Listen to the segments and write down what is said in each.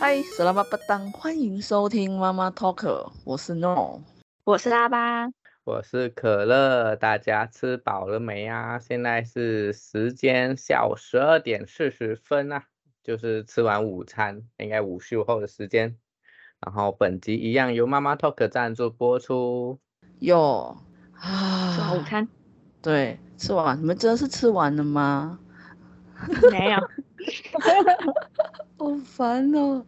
嗨，死啦妈不当，欢迎收听妈妈 Talker，我是 No，我是拉巴，我是可乐，大家吃饱了没啊？现在是时间下午十二点四十分啊，就是吃完午餐，应该午休后的时间。然后本集一样由妈妈 Talker 赞助播出。哟啊，吃完午餐？对，吃完。你们真的是吃完了吗？没有。好烦哦！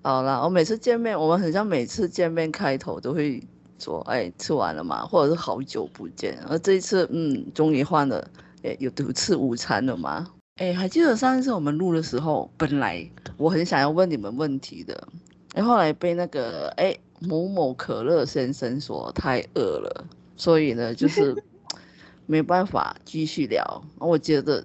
好啦，我每次见面，我们很像每次见面开头都会说：“哎，吃完了吗？”或者是“好久不见”。而这一次，嗯，终于换了，哎，有有吃午餐了吗？哎，还记得上一次我们录的时候，本来我很想要问你们问题的，哎，后来被那个哎某某可乐先生说太饿了，所以呢，就是 没办法继续聊。我觉得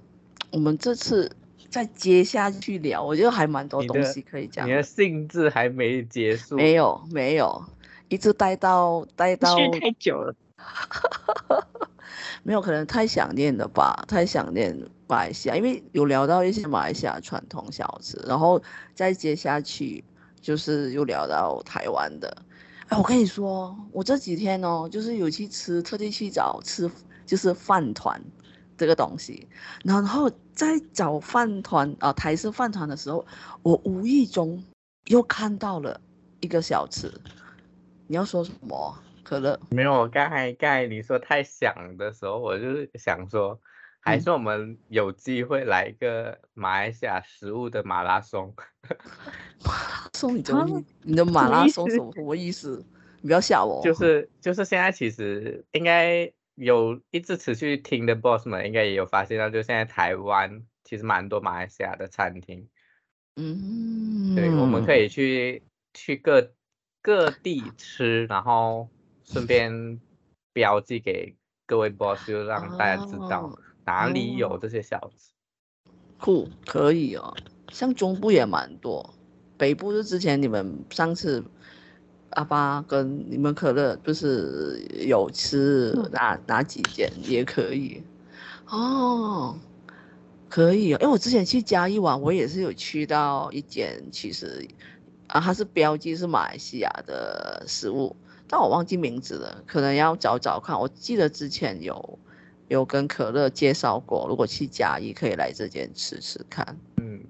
我们这次。再接下去聊，我觉得还蛮多东西可以讲。你的兴致还没结束？没有，没有，一直待到待到太久了。没有，可能太想念了吧，太想念马来西亚，因为有聊到一些马来西亚传统小吃，然后再接下去就是又聊到台湾的。哎，我跟你说，我这几天哦，就是有去吃，特地去找吃，就是饭团。这个东西，然后在找饭团啊，台式饭团的时候，我无意中又看到了一个小吃。你要说什么？可乐？没有，刚才刚才你说太想的时候，我就是想说，还是我们有机会来一个马来西亚食物的马拉松。马拉松？你怎么？你的马拉松什么什么意思？你不要吓我。就是就是现在其实应该。有一直持续听的 boss 们应该也有发现到，就现在台湾其实蛮多马来西亚的餐厅，嗯，对，我们可以去去各各地吃，然后顺便标记给各位 boss，就让大家知道哪里有这些小吃。酷，可以哦，像中部也蛮多，北部是之前你们上次。阿巴跟你们可乐就是有吃哪哪几间也可以哦，可以哦，因为我之前去嘉义玩，我也是有去到一间，其实啊，它是标记是马来西亚的食物，但我忘记名字了，可能要找找看。我记得之前有有跟可乐介绍过，如果去嘉义可以来这间吃吃看。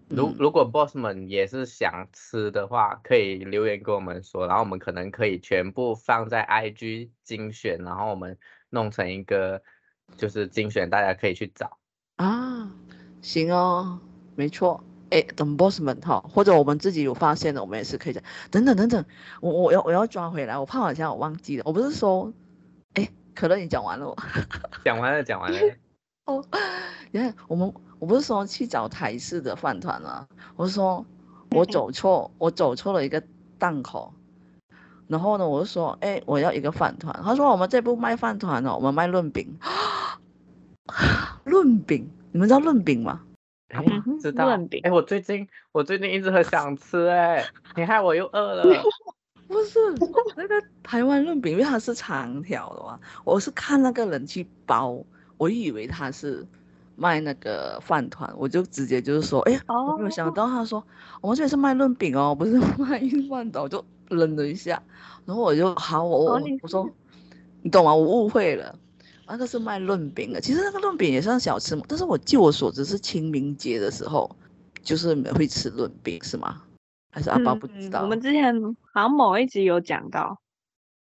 如如果 boss 们也是想吃的话，可以留言跟我们说，然后我们可能可以全部放在 IG 精选，然后我们弄成一个就是精选，大家可以去找啊。行哦，没错。哎，等 boss 们哈，或者我们自己有发现的，我们也是可以讲。等等等等，我我要我要抓回来，我怕好像我忘记了，我不是说，哎，可乐你讲完了，讲完了，讲完了。哦，你看我们。我不是说去找台式的饭团啊，我是说我走错，我走错了一个档口，然后呢，我就说，哎，我要一个饭团。他说我们这不卖饭团哦，我们卖润饼。润饼，你们知道润饼吗？哎、知道。润饼。哎，我最近我最近一直很想吃，哎，你害我又饿了。不是那个台湾润饼，因为它是长条的嘛，我是看那个人去包，我以为它是。卖那个饭团，我就直接就是说，哎呀，我没有想到他说我们这里是卖润饼哦，不是 卖饭团，我就愣了一下，然后我就好，我我说你懂吗？我误会了，那个是卖润饼的，其实那个润饼也算小吃嘛，但是我据我所知是清明节的时候就是会吃润饼是吗？还是阿爸不知道？嗯，我们之前好像某一集有讲到，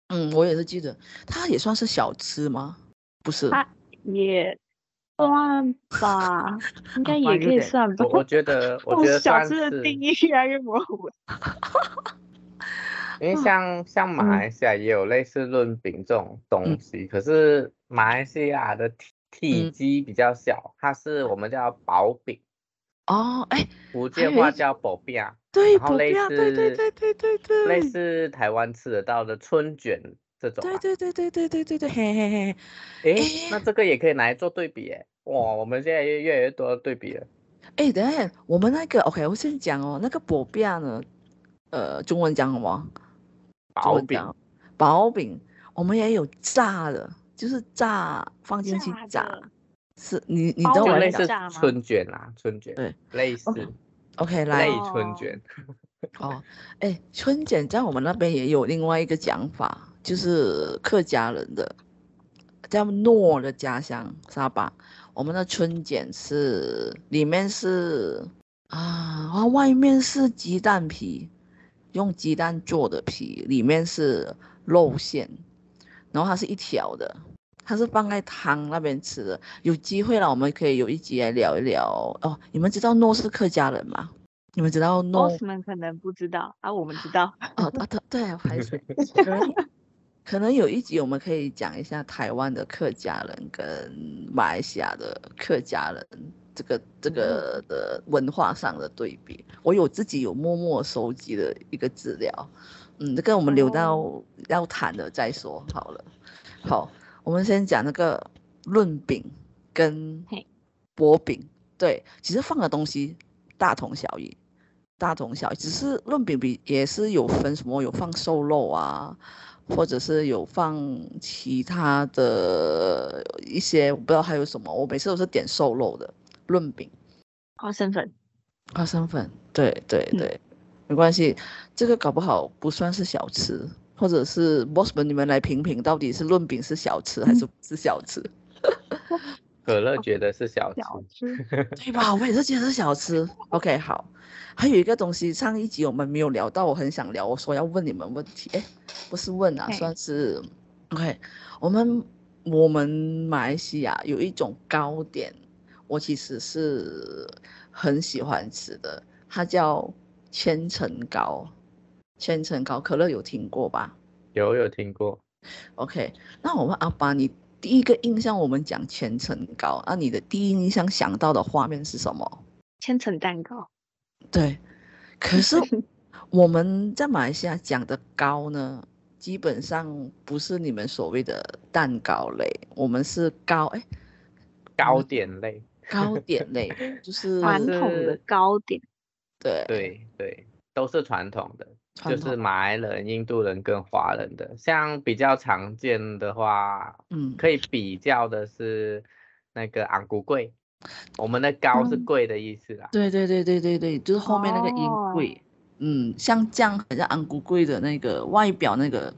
嗯，我也是记得，它也算是小吃吗？不是，它也。算吧，应该也可以算吧。我觉得，我觉得小吃的定义越来越模糊了。因为像 像马来西亚也有类似润饼这种东西，嗯、可是马来西亚的体体积比较小，它是我们叫薄饼。哦，哎，福建话叫薄饼，对，然后类似，对对对对对对，类似台湾吃得到的春卷。这种、啊、对对对对对对对对，嘿嘿嘿，哎，那这个也可以拿来做对比哎，哇，我们现在越越来越多的对比了。哎，等下，我们那个 OK，我先讲哦，那个薄饼呢，呃，中文讲什么？薄饼，薄饼，我们也有炸的，就是炸放进去炸，炸是你你知道我类似春卷啊，春卷，对，类似。OK，来，类春卷。哦，哎，春卷在我们那边也有另外一个讲法，就是客家人的叫诺的家乡沙巴，我们的春卷是里面是啊，外面是鸡蛋皮，用鸡蛋做的皮，里面是肉馅，然后它是一条的。它是放在汤那边吃的，有机会了，我们可以有一集来聊一聊哦。你们知道诺是客家人吗？你们知道诺？Boss 们可能不知道啊，我们知道。哦，对对，海水。可能 可能有一集我们可以讲一下台湾的客家人跟马来西亚的客家人这个这个的文化上的对比。我有自己有默默收集的一个资料，嗯，这个我们留到要谈的再说好了。好。我们先讲那个润饼跟薄饼，对，其实放的东西大同小异，大同小异，只是润饼比也是有分什么，有放瘦肉啊，或者是有放其他的一些，我不知道还有什么，我每次都是点瘦肉的润饼，花生粉，花生粉，对对对，嗯、没关系，这个搞不好不算是小吃。或者是 boss 们，你们来评评，到底是润饼是小吃还是不是小吃？可乐觉得是小吃，小吃 对吧？我也是觉得是小吃。OK，好，还有一个东西，上一集我们没有聊到，我很想聊，我说要问你们问题，哎，不是问啊，算是 OK。我们我们马来西亚有一种糕点，我其实是很喜欢吃的，它叫千层糕。千层糕，可乐有听过吧？有有听过。OK，那我问阿爸，你第一个印象，我们讲千层糕，那你的第一印象想到的画面是什么？千层蛋糕。对，可是 我们在马来西亚讲的糕呢，基本上不是你们所谓的蛋糕类，我们是糕，哎，糕点类，糕点类，就是传统的糕点。对对对，都是传统的。就是马来人、印度人跟华人的，像比较常见的话，嗯，可以比较的是那个昂古贵，我们的高是贵的意思啦。对对对对对对，就是后面那个音贵，嗯，像这样很像昂古贵的那个外表那个，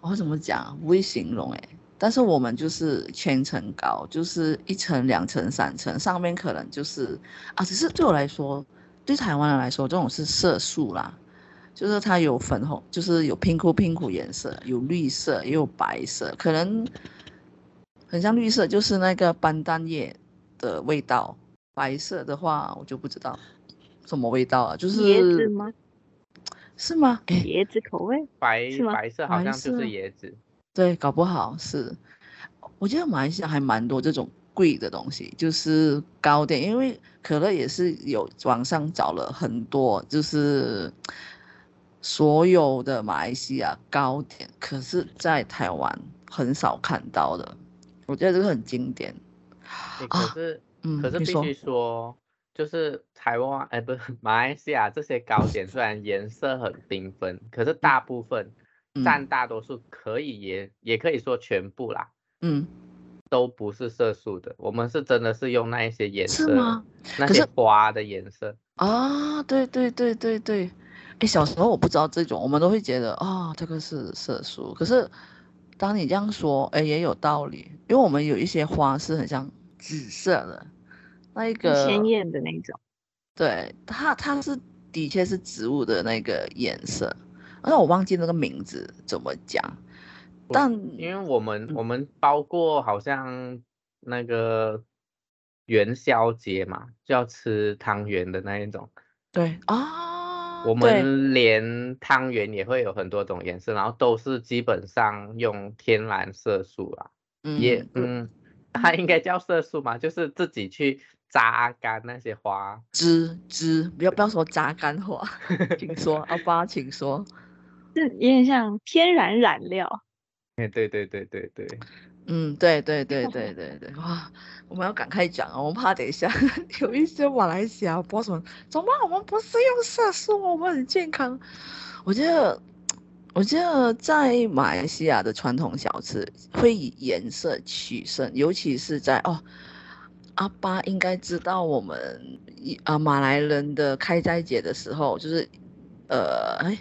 我怎么讲不会形容哎，但是我们就是千层糕，就是一层、两层、三层，上面可能就是啊，只是对我来说，对台湾人来说，这种是色素啦。就是它有粉红，就是有 pink pink 颜色，有绿色，也有白色，可能很像绿色，就是那个班丹叶的味道。白色的话，我就不知道什么味道啊，就是椰子吗？是吗？椰子口味？白白色好像就是椰子。对，搞不好是。我觉得马来西亚还蛮多这种贵的东西，就是糕点，因为可乐也是有网上找了很多，就是。所有的马来西亚糕点，可是在台湾很少看到的，我觉得这个很经典。可是，嗯，可是必须说，就是台湾，哎，不是 马来西亚这些糕点，虽然颜色很缤纷，可是大部分占大多数，可以也也可以说全部啦，嗯，都不是色素的。我们是真的是用那一些颜色，吗？那些花的颜色啊，对对对对对。哎，小时候我不知道这种，我们都会觉得啊、哦，这个是色素。可是当你这样说，哎，也有道理，因为我们有一些花是很像紫色的，那一个鲜艳的那种。对，它它是的确是植物的那个颜色，那我忘记那个名字怎么讲。但因为我们我们包括好像那个元宵节嘛，就要吃汤圆的那一种。对啊。我们连汤圆也会有很多种颜色，然后都是基本上用天然色素啦，嗯、也嗯，它应该叫色素嘛，就是自己去榨干那些花。枝枝，不要不要说榨干花，请说阿拔，请说，这有点像天然染料，哎，对对对对对。嗯，对对对对对对，哇，我们要赶快讲啊，我们怕等一下 有一些马来西亚播什么，怎么？我们不是用色素，我们很健康。我觉得，我觉得在马来西亚的传统小吃会以颜色取胜，尤其是在哦，阿巴应该知道我们啊马来人的开斋节的时候，就是呃，哎，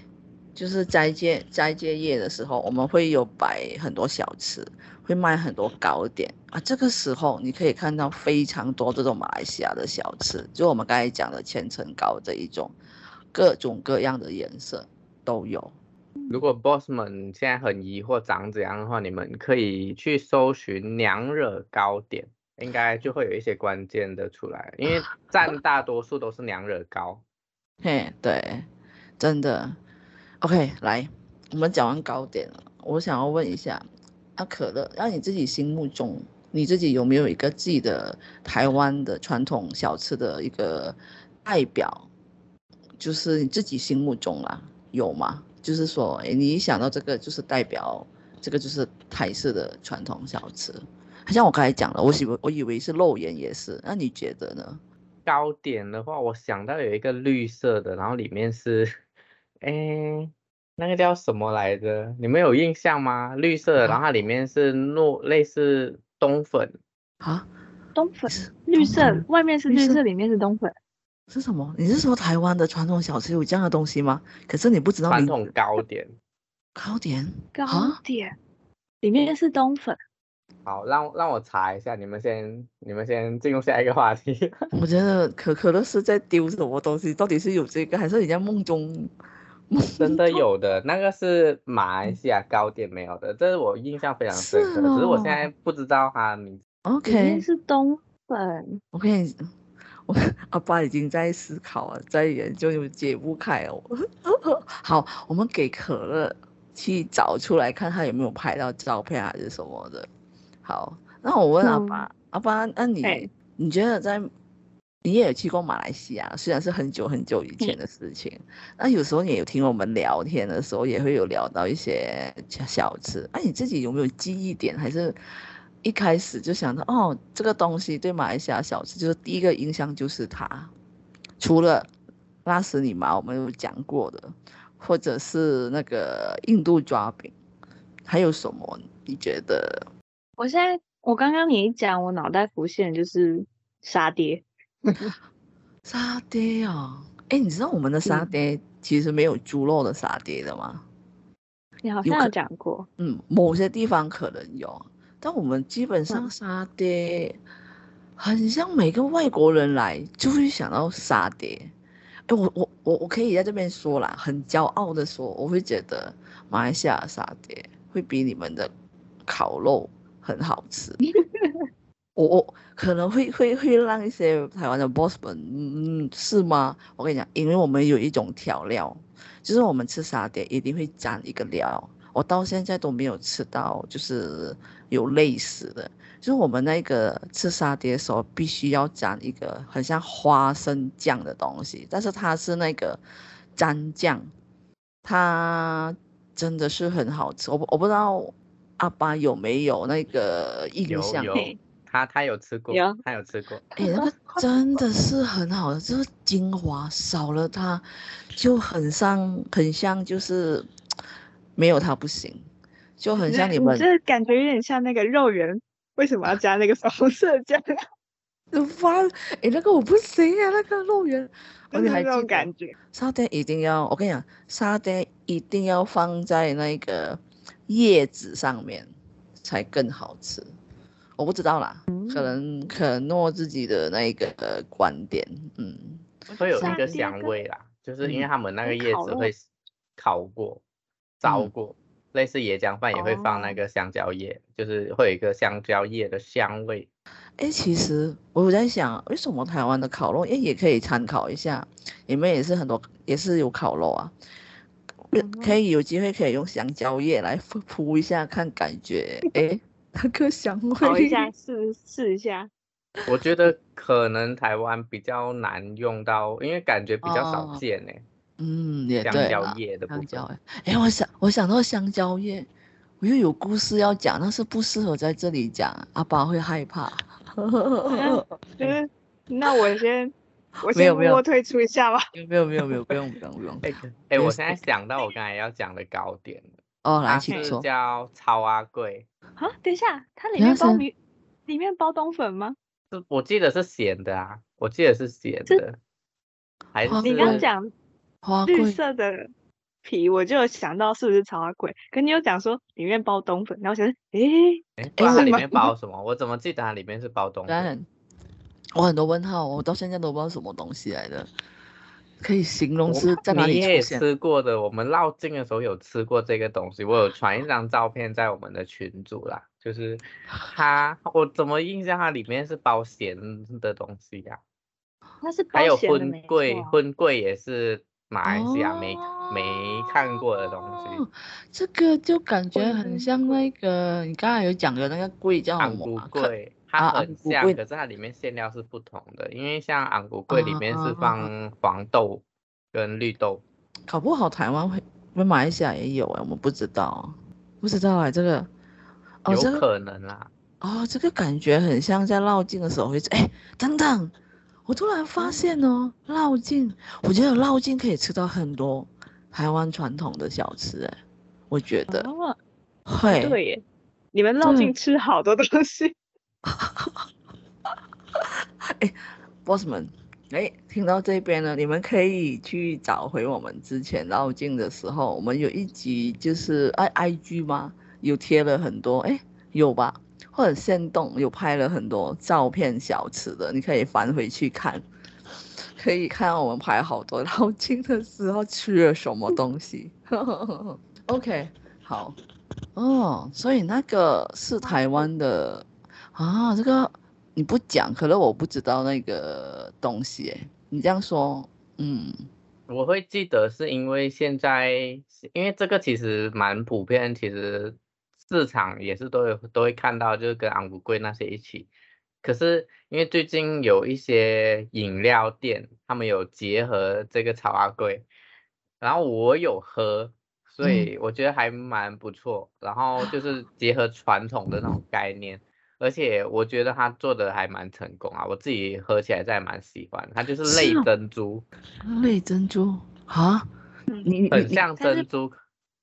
就是斋戒斋戒夜的时候，我们会有摆很多小吃，会卖很多糕点啊。这个时候你可以看到非常多这种马来西亚的小吃，就我们刚才讲的千层糕这一种，各种各样的颜色都有。如果 boss 们现在很疑惑长怎样的话，你们可以去搜寻娘惹糕点，应该就会有一些关键的出来，因为占大多数都是娘惹糕。嘿，对，真的。OK，来，我们讲完糕点了，我想要问一下，阿、啊、可乐，那你自己心目中，你自己有没有一个自己的台湾的传统小吃的一个代表？就是你自己心目中啦，有吗？就是说，哎，你一想到这个，就是代表这个就是台式的传统小吃。好像我刚才讲了，我以为我以为是肉圆也是，那你觉得呢？糕点的话，我想到有一个绿色的，然后里面是，哎，那个叫什么来着？你们有印象吗？绿色的，然后它里面是糯，类似冬粉啊，冬粉，绿色，外面是绿色，里面是冬粉。是什么？你是说台湾的传统小吃有这样的东西吗？可是你不知道传统糕点，糕点，糕点，里面是冬粉。好，让让我查一下。你们先，你们先进入下一个话题。我觉得可可乐是在丢什么东西？到底是有这个，还是人家梦中？真的有的，那个是马来西亚糕点没有的，这是我印象非常深刻。是哦，只是我现在不知道它的名字。OK，里面是冬粉。OK。我阿爸已经在思考了，在研究，又解不开哦。好，我们给可乐去找出来，看他有没有拍到照片还是什么的。好，那我问阿爸，嗯、阿爸，那你、欸、你觉得在你也有去过马来西亚，虽然是很久很久以前的事情，那有时候你有听我们聊天的时候，也会有聊到一些小吃。那你自己有没有记忆点，还是？一开始就想到哦，这个东西对马来西亚小吃就是第一个印象就是它，除了拉斯里马我们有讲过的，或者是那个印度抓饼，还有什么？你觉得？我现在我刚刚你一讲，我脑袋浮现就是沙爹。沙爹啊，哎，你知道我们的沙爹其实没有猪肉的沙爹的吗？你好像有讲过。嗯，某些地方可能有。但我们基本上沙爹，很像每个外国人来就会想到沙爹。哎，我我我我可以在这边说啦，很骄傲的说，我会觉得马来西亚沙爹会比你们的烤肉很好吃。我我可能会会会让一些台湾的 boss 们，嗯，是吗？我跟你讲，因为我们有一种调料，就是我们吃沙爹一定会沾一个料。我到现在都没有吃到，就是有类似的，就是我们那个吃沙爹的时候，必须要沾一个很像花生酱的东西，但是它是那个蘸酱，它真的是很好吃。我我不知道阿爸有没有那个印象？有，有他他有吃过，有他有吃过。哎，那个 真的是很好的，就是精华少了它，就很像很像就是。没有它不行，就很像你们。这感觉有点像那个肉圆，为什么要加那个红色酱？哇，哎，那个我不行啊，那个肉圆，而且还这种感觉。沙爹一定要，我跟你讲，沙爹一定要放在那个叶子上面才更好吃。我不知道啦，嗯、可能可诺自己的那一个观点，嗯，会有一个香味啦，就是因为他们那个叶子会烤过。烧过，类似椰浆饭也会放那个香蕉叶，哦、就是会有一个香蕉叶的香味。哎，其实我在想，为什么台湾的烤肉，哎，也可以参考一下，你们也是很多，也是有烤肉啊，嗯、可以有机会可以用香蕉叶来 铺一下，看感觉，哎，那个香味。烤 一下，试试一下。我觉得可能台湾比较难用到，因为感觉比较少见呢。哦嗯，也对。香蕉叶的香蕉，哎，我想我想到香蕉叶，我又有故事要讲，但是不适合在这里讲，阿爸会害怕。嗯，那我先，我先默默退出一下吧。没有没有没有，不用不用不用。哎哎，我现在想到我刚才要讲的糕点哦，来请说。叫草仔粿。啊，等一下，它里面包米，里面包冬粉吗？是，我记得是咸的啊，我记得是咸的。还是你刚讲。绿色的皮，我就想到是不是草仔粿？可你又讲说里面包冬粉，然后我想说，诶诶，它里面包什么？我怎么记得它里面是包冬粉？我很多问号，我到现在都不知道什么东西来的。可以形容是在哪里出现？你也吃过的，我们绕境的时候有吃过这个东西，我有传一张照片在我们的群组啦。就是它，我怎么印象它里面是包咸的东西呀、啊？它是还有荤桂，荤桂也是马来西亚没、哦、没看过的东西。这个就感觉很像那个你刚才有讲的那个桂叫什么？桂。它很像，可是它里面馅料是不同的，因为像昂古贵里面是放黄豆跟绿豆。搞不好台湾会，会马来西亚也有哎，我们不知道，不知道哎，这个，哦，有可能啦。哦，这个感觉很像在绕境的时候会，哎，等等，我突然发现哦，绕境，我觉得绕境可以吃到很多台湾传统的小吃哎，我觉得，会，对耶，你们绕境吃好多东西。哈哈哈！哎，boss 们，哎，听到这边呢，你们可以去找回我们之前绕境的时候，我们有一集就是 i i g 吗？有贴了很多，哎，有吧？或者限动有拍了很多照片小吃的，你可以翻回去看，可以看到我们拍好多绕境的时候吃了什么东西。OK，好，哦，所以那个是台湾的。啊，这个你不讲，可能我不知道那个东西诶。你这样说，嗯，我会记得是因为现在，因为这个其实蛮普遍，其实市场也是都有都会看到，就是跟昂古贵那些一起。可是因为最近有一些饮料店，他们有结合这个草阿贵，然后我有喝，所以我觉得还蛮不错。嗯、然后就是结合传统的那种概念。而且我觉得他做的还蛮成功啊，我自己喝起来真的蛮喜欢。它就是类珍珠，类珍珠啊，你很像珍珠。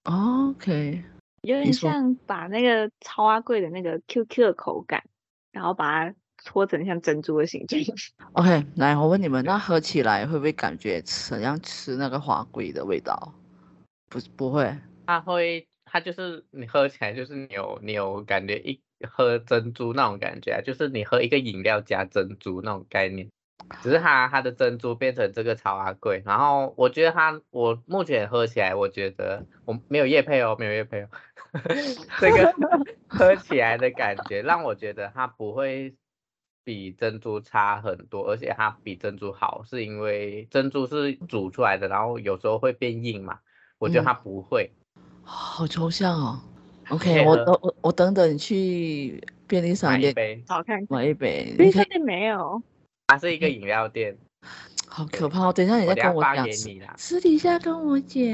OK，有点像把那个超阿贵的那个 QQ 的口感，然后把它搓成像珍珠的形状。OK，来，我问你们，那喝起来会不会感觉吃像吃那个花龟的味道？不，不会。它会，它就是你喝起来就是你有你有感觉一。喝珍珠那种感觉啊，就是你喝一个饮料加珍珠那种概念，只是它它的珍珠变成这个草阿贵，然后我觉得它我目前喝起来，我觉得我没有叶配哦，没有叶配哦，这个 喝起来的感觉让我觉得它不会比珍珠差很多，而且它比珍珠好，是因为珍珠是煮出来的，然后有时候会变硬嘛，我觉得它不会，嗯、好抽象哦。OK，我等我我等等去便利商店买一杯，好看，买一杯。便利商店没有，它是一个饮料店，好可怕。等一下你再跟我讲，私底下跟我讲。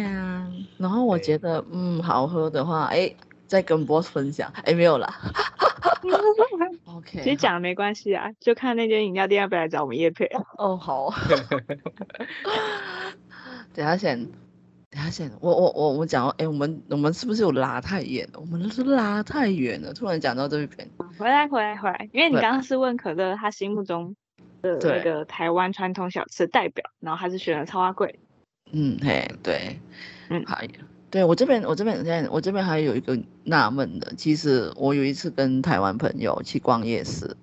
然后我觉得嗯好喝的话，哎，再跟 boss 分享。哎，没有啦。OK，其实讲了没关系啊，就看那间饮料店要不要来找我们叶配。哦，好。等下先。等下，我我我我讲，哎，我们我们是不是有拉太远了？我们是拉太远了，突然讲到这边。回来回来回来，因为你刚刚是问可乐他心目中的那个台湾传统小吃代表，然后还是选了草仔粿。嗯嘿，对，嗯，好对我这边我这边现在我这边还有一个纳闷的，其实我有一次跟台湾朋友去逛夜市，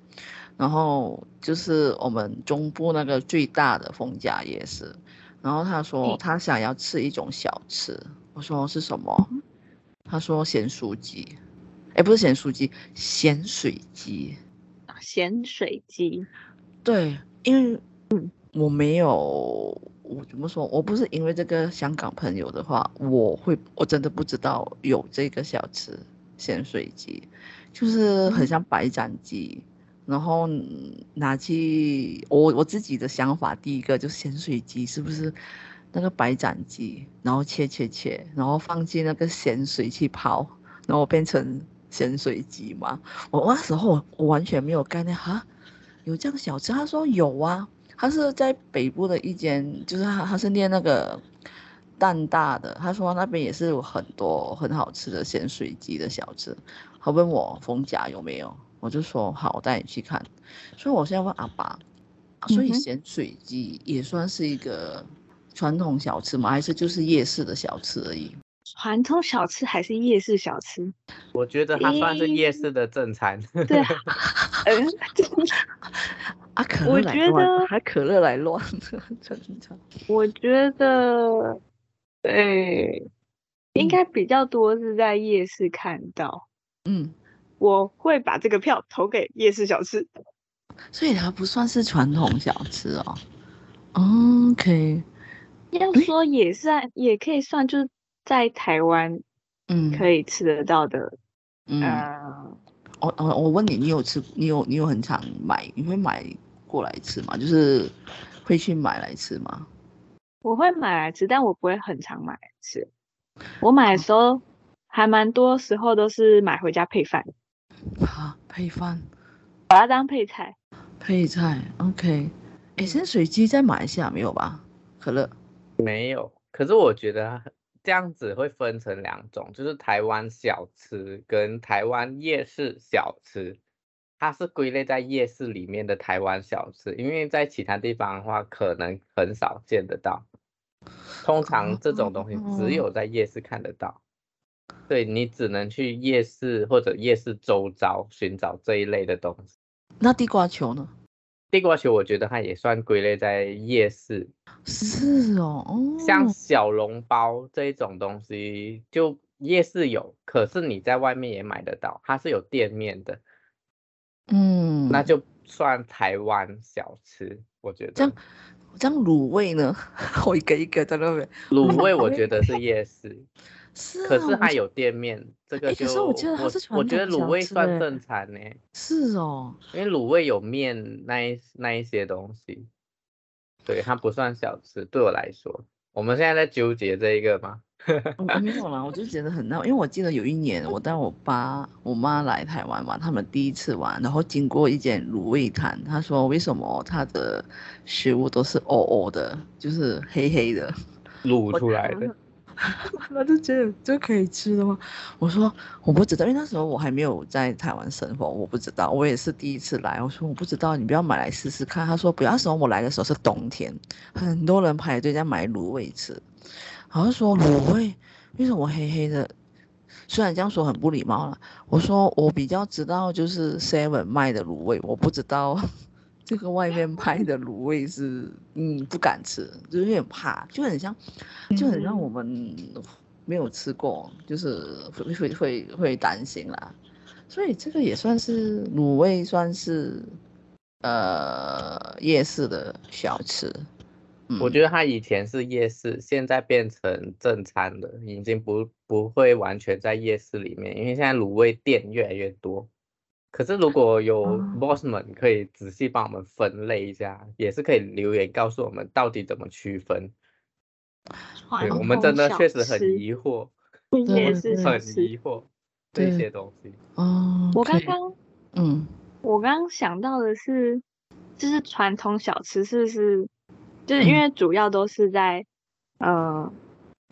然后就是我们中部那个最大的逢甲夜市。然后他说他想要吃一种小吃，我说是什么？他说咸酥鸡，哎，不是咸酥鸡，咸水鸡。咸水鸡，对，因为我没有，我怎么说？我不是因为这个香港朋友的话，我会我真的不知道有这个小吃咸水鸡，就是很像白斩鸡。然后拿去我我自己的想法，第一个就是咸水鸡是不是那个白斩鸡，然后切切切，然后放进那个咸水去泡，然后变成咸水鸡嘛？我那时候我完全没有概念哈，有这样小吃？他说有啊，他是在北部的一间，就是他他是念那个蛋大的，他说那边也是有很多很好吃的咸水鸡的小吃，他问我逢甲有没有？我就说好，我带你去看。所以我现在问阿爸，所以咸水鸡也算是一个传统小吃吗？还是就是夜市的小吃而已？传统小吃还是夜市小吃？我觉得它算是夜市的正餐。欸、对啊，嗯，啊，可乐来乱，还可乐来乱，正常。我觉得，对，应该比较多是在夜市看到。嗯，我会把这个票投给夜市小吃。所以它不算是传统小吃哦。OK，要说也算，也可以算，就是。在台湾，嗯，可以吃得到的，嗯，我、呃、我我问你，你有吃？你有你有很常买？你会买过来吃吗？就是会去买来吃吗？我会买来吃，但我不会很常买来吃。我买的时候还蛮多时候都是买回家配饭。啊，配饭，把它当配菜。配菜，OK。哎，咸水鸡在马来西亚没有吧？可乐没有，可是我觉得。这样子会分成两种，就是台湾小吃跟台湾夜市小吃，它是归类在夜市里面的台湾小吃，因为在其他地方的话，可能很少见得到。通常这种东西只有在夜市看得到，对，你只能去夜市或者夜市周遭寻找这一类的东西。那地瓜球呢？地瓜球，我觉得它也算归类在夜市。是哦，像小笼包这一种东西，就夜市有，可是你在外面也买得到，它是有店面的。嗯，那就算台湾小吃，我觉得。这样，这样卤味呢？我一个一个在那边。卤味我觉得是夜市。是，可是它有店面，这个就。可是我觉得它是传统小吃。我觉得卤味算正餐呢。是哦，因为卤味有面那一那一些东西，对，它不算小吃。对我来说，我们现在在纠结这一个吗？我 没有啦，我就觉得很闹，因为我记得有一年我带我爸我妈来台湾嘛，他们第一次玩，然后经过一间卤味摊，他说为什么他的食物都是哦哦的，就是黑黑的卤出来的。那就觉得这可以吃的吗？我说我不知道，因为那时候我还没有在台湾生活，我不知道，我也是第一次来。我说我不知道，你不要买来试试看。他说不要，那时候我来的时候是冬天，很多人排队在买卤味吃。然后说卤味为什么黑黑的？虽然这样说很不礼貌了，我说我比较知道就是 Seven 卖的卤味，我不知道。这个外面拍的卤味是，嗯，不敢吃，就有点怕，就很像，就很像我们没有吃过，就是会会会会担心啦。所以这个也算是卤味，算是呃夜市的小吃。嗯，我觉得它以前是夜市，现在变成正餐了，已经不不会完全在夜市里面，因为现在卤味店越来越多。可是如果有 boss 们可以仔细帮我们分类一下，嗯、也是可以留言告诉我们到底怎么区分。对，我们真的确实很疑惑，也是很疑惑这些东西。哦，我刚刚，嗯，我刚刚想到的是，就是传统小吃是不是？就是因为主要都是在，嗯、呃，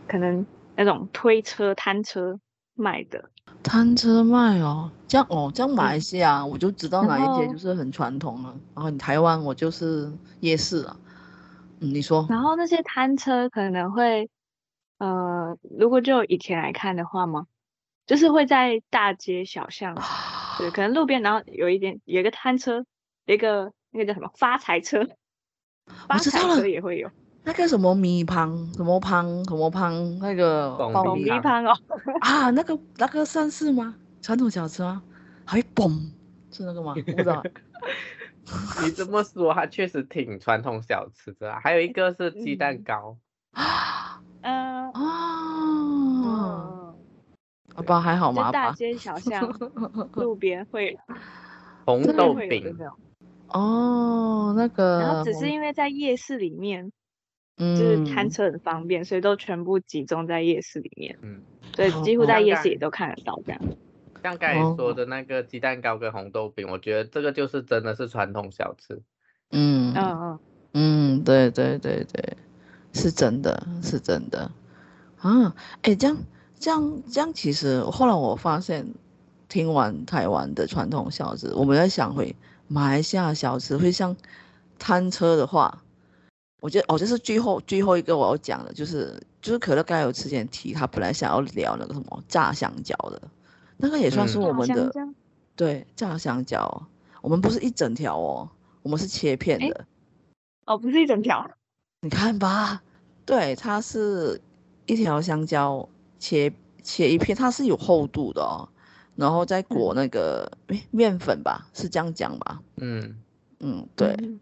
可能那种推车摊车卖的。摊车卖哦，这样哦，这样马来西亚我就知道哪一间就是很传统了。然后你台湾我就是夜市啊。嗯，你说。然后那些摊车可能会，呃，如果就以前来看的话吗？就是会在大街小巷，对，可能路边，然后有一点有一个摊车，一个那个叫什么发财车，发财车也会有。那个什么米旁，什么旁，什么旁，那个爆米旁哦，啊，那个那个算是吗？传统小吃吗？还嘣，是那个吗？不知道。你这么说，它确实挺传统小吃的啊。还有一个是鸡蛋糕。啊，嗯哦，好吧，还好吗？大街小巷、路边会红豆饼。哦，那个。然后只是因为在夜市里面。就是餐车很方便，嗯，所以都全部集中在夜市里面。嗯，所以几乎在夜市也都看得到这样。像刚才说的那个鸡蛋糕跟红豆饼，我觉得这个就是真的是传统小吃。嗯嗯嗯嗯，对对对对，是真的是真的。啊，哎，这样这样这样，其实后来我发现，听完台湾的传统小吃，我们在想回马来西亚小吃会像摊车的话。我觉得哦，这是最后最后一个我要讲的，就是就是可乐刚才有之前提，他本来想要聊那个什么炸香蕉的，那个也算是我们的，嗯、对，炸香蕉，我们不是一整条哦，我们是切片的，欸、哦，不是一整条，你看吧，对，它是一条香蕉切切一片，它是有厚度的哦，然后再裹那个诶面粉吧，是这样讲吧？嗯嗯，对。嗯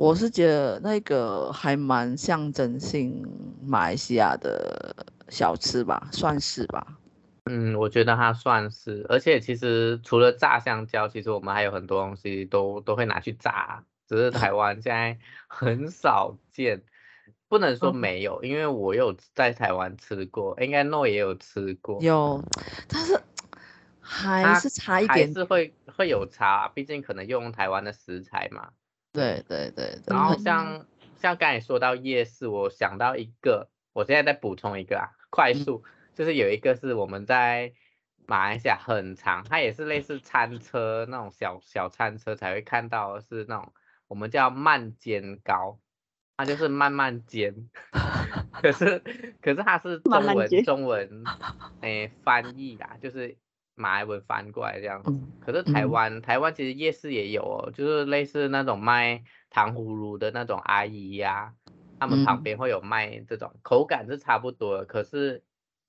我是觉得那个还蛮象征性马来西亚的小吃吧，算是吧。嗯，我觉得它算是，而且其实除了炸香蕉，其实我们还有很多东西都都会拿去炸，只是 台湾现在很少见，不能说没有，因为我有在台湾吃过，应该诺也有吃过。有，但是还是差一点，还是会会有差，毕竟可能用台湾的食材嘛。对对对，对，然后像像刚才说到夜市，我想到一个，我现在再补充一个啊，快速，嗯、就是有一个是我们在马来西亚很长，它也是类似餐车那种小小餐车才会看到是那种我们叫慢煎糕，它就是慢慢煎，可是可是它是中文中文诶翻译啊，就是。马来文翻过来这样子，可是台湾、嗯、台湾其实夜市也有哦，就是类似那种卖糖葫芦的那种阿姨呀、啊，他们旁边会有卖这种，口感是差不多的，可是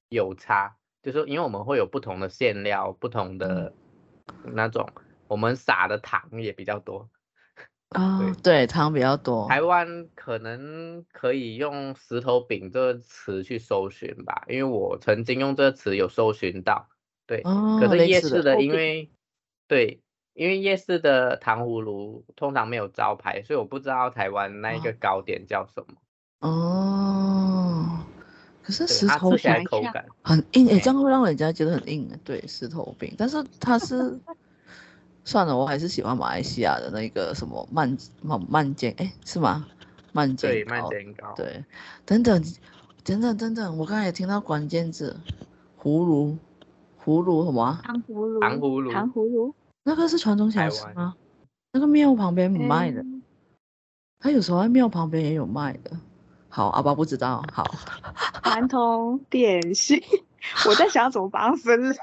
有差，就是因为我们会有不同的馅料，不同的那种，我们撒的糖也比较多啊、哦，对，糖比较多。台湾可能可以用石头饼这个词去搜寻吧，因为我曾经用这个词有搜寻到。对、哦，可是夜市的，因为对，因为夜市的糖葫芦通常没有招牌，所以我不知道台湾那一个糕点叫什么。哦，可是石头饼口感很硬，哎，这样会让人家觉得很硬。对，石头饼，但是它是算了，我还是喜欢马来西亚的那个什么慢慢慢煎，哎，是吗？慢煎糕，对，慢煎糕，对，等等，等等，等等，我刚才也听到关键字，葫芦。葫芦什么？糖葫芦。糖葫芦。糖葫芦。那个是传统小吃吗？那个庙旁边卖的。他、欸、有时候在庙旁边也有卖的。好，阿爸不知道。好。传统点心，我在想要怎么把它分类。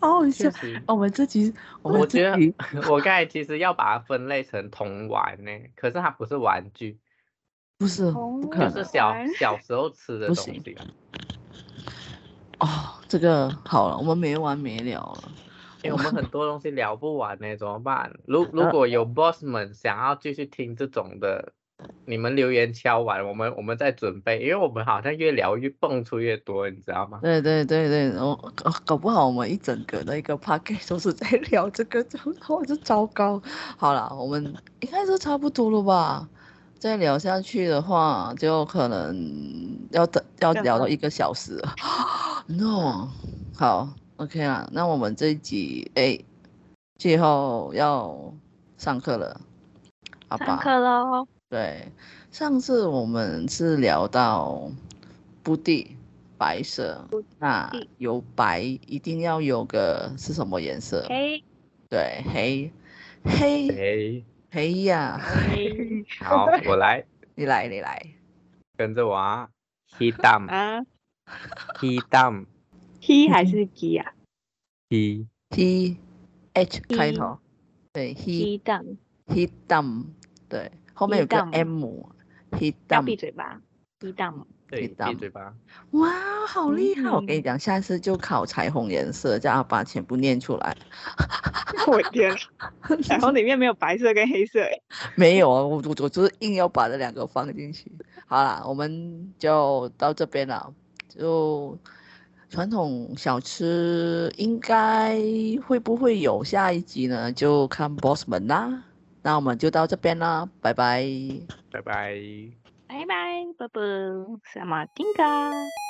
哦。我们自己，我们自己。我觉得，我刚才其实要把它分类成童玩呢，可是它不是玩具。不是，不可能。就是小小时候吃的东西。哦，这个好了，我们没完没了了，因为我们很多东西聊不完呢，怎么办？如 如果有 boss 们想要继续听这种的，你们留言敲完，我们我们再准备，因为我们好像越聊越蹦出越多，你知道吗？对对对对，我搞不好我们一整个的一个 package 都是在聊这个，然后就糟糕。好了，我们应该是差不多了吧？再聊下去的话，就可能要等要聊到一个小时了。No，好，OK 啦，那我们这一集哎，最后要上课了，好吧？上课喽。对，上次我们是聊到布地白色，那有白一定要有个是什么颜色？黑。对，黑，黑，黑。黑呀，好，我来，你来，你来，跟着我啊，hitam 啊，hitam，he 还是 g 啊？he，he h 开头，对，hitum。hitum 对，后面有个 m，hitam，要闭嘴巴，hitam。对，闭嘴巴。哇，好厉害！我跟你讲，下次就考彩虹颜色，叫阿爸全部念出来。我天，彩虹里面没有白色跟黑色哎。没有啊，我我我就是硬要把这两个放进去。好啦，我们就到这边了。就传统小吃应该会不会有下一集呢？就看 boss 们啦。那我们就到这边啦，拜拜，拜拜。拜拜，啵啵，什么听歌？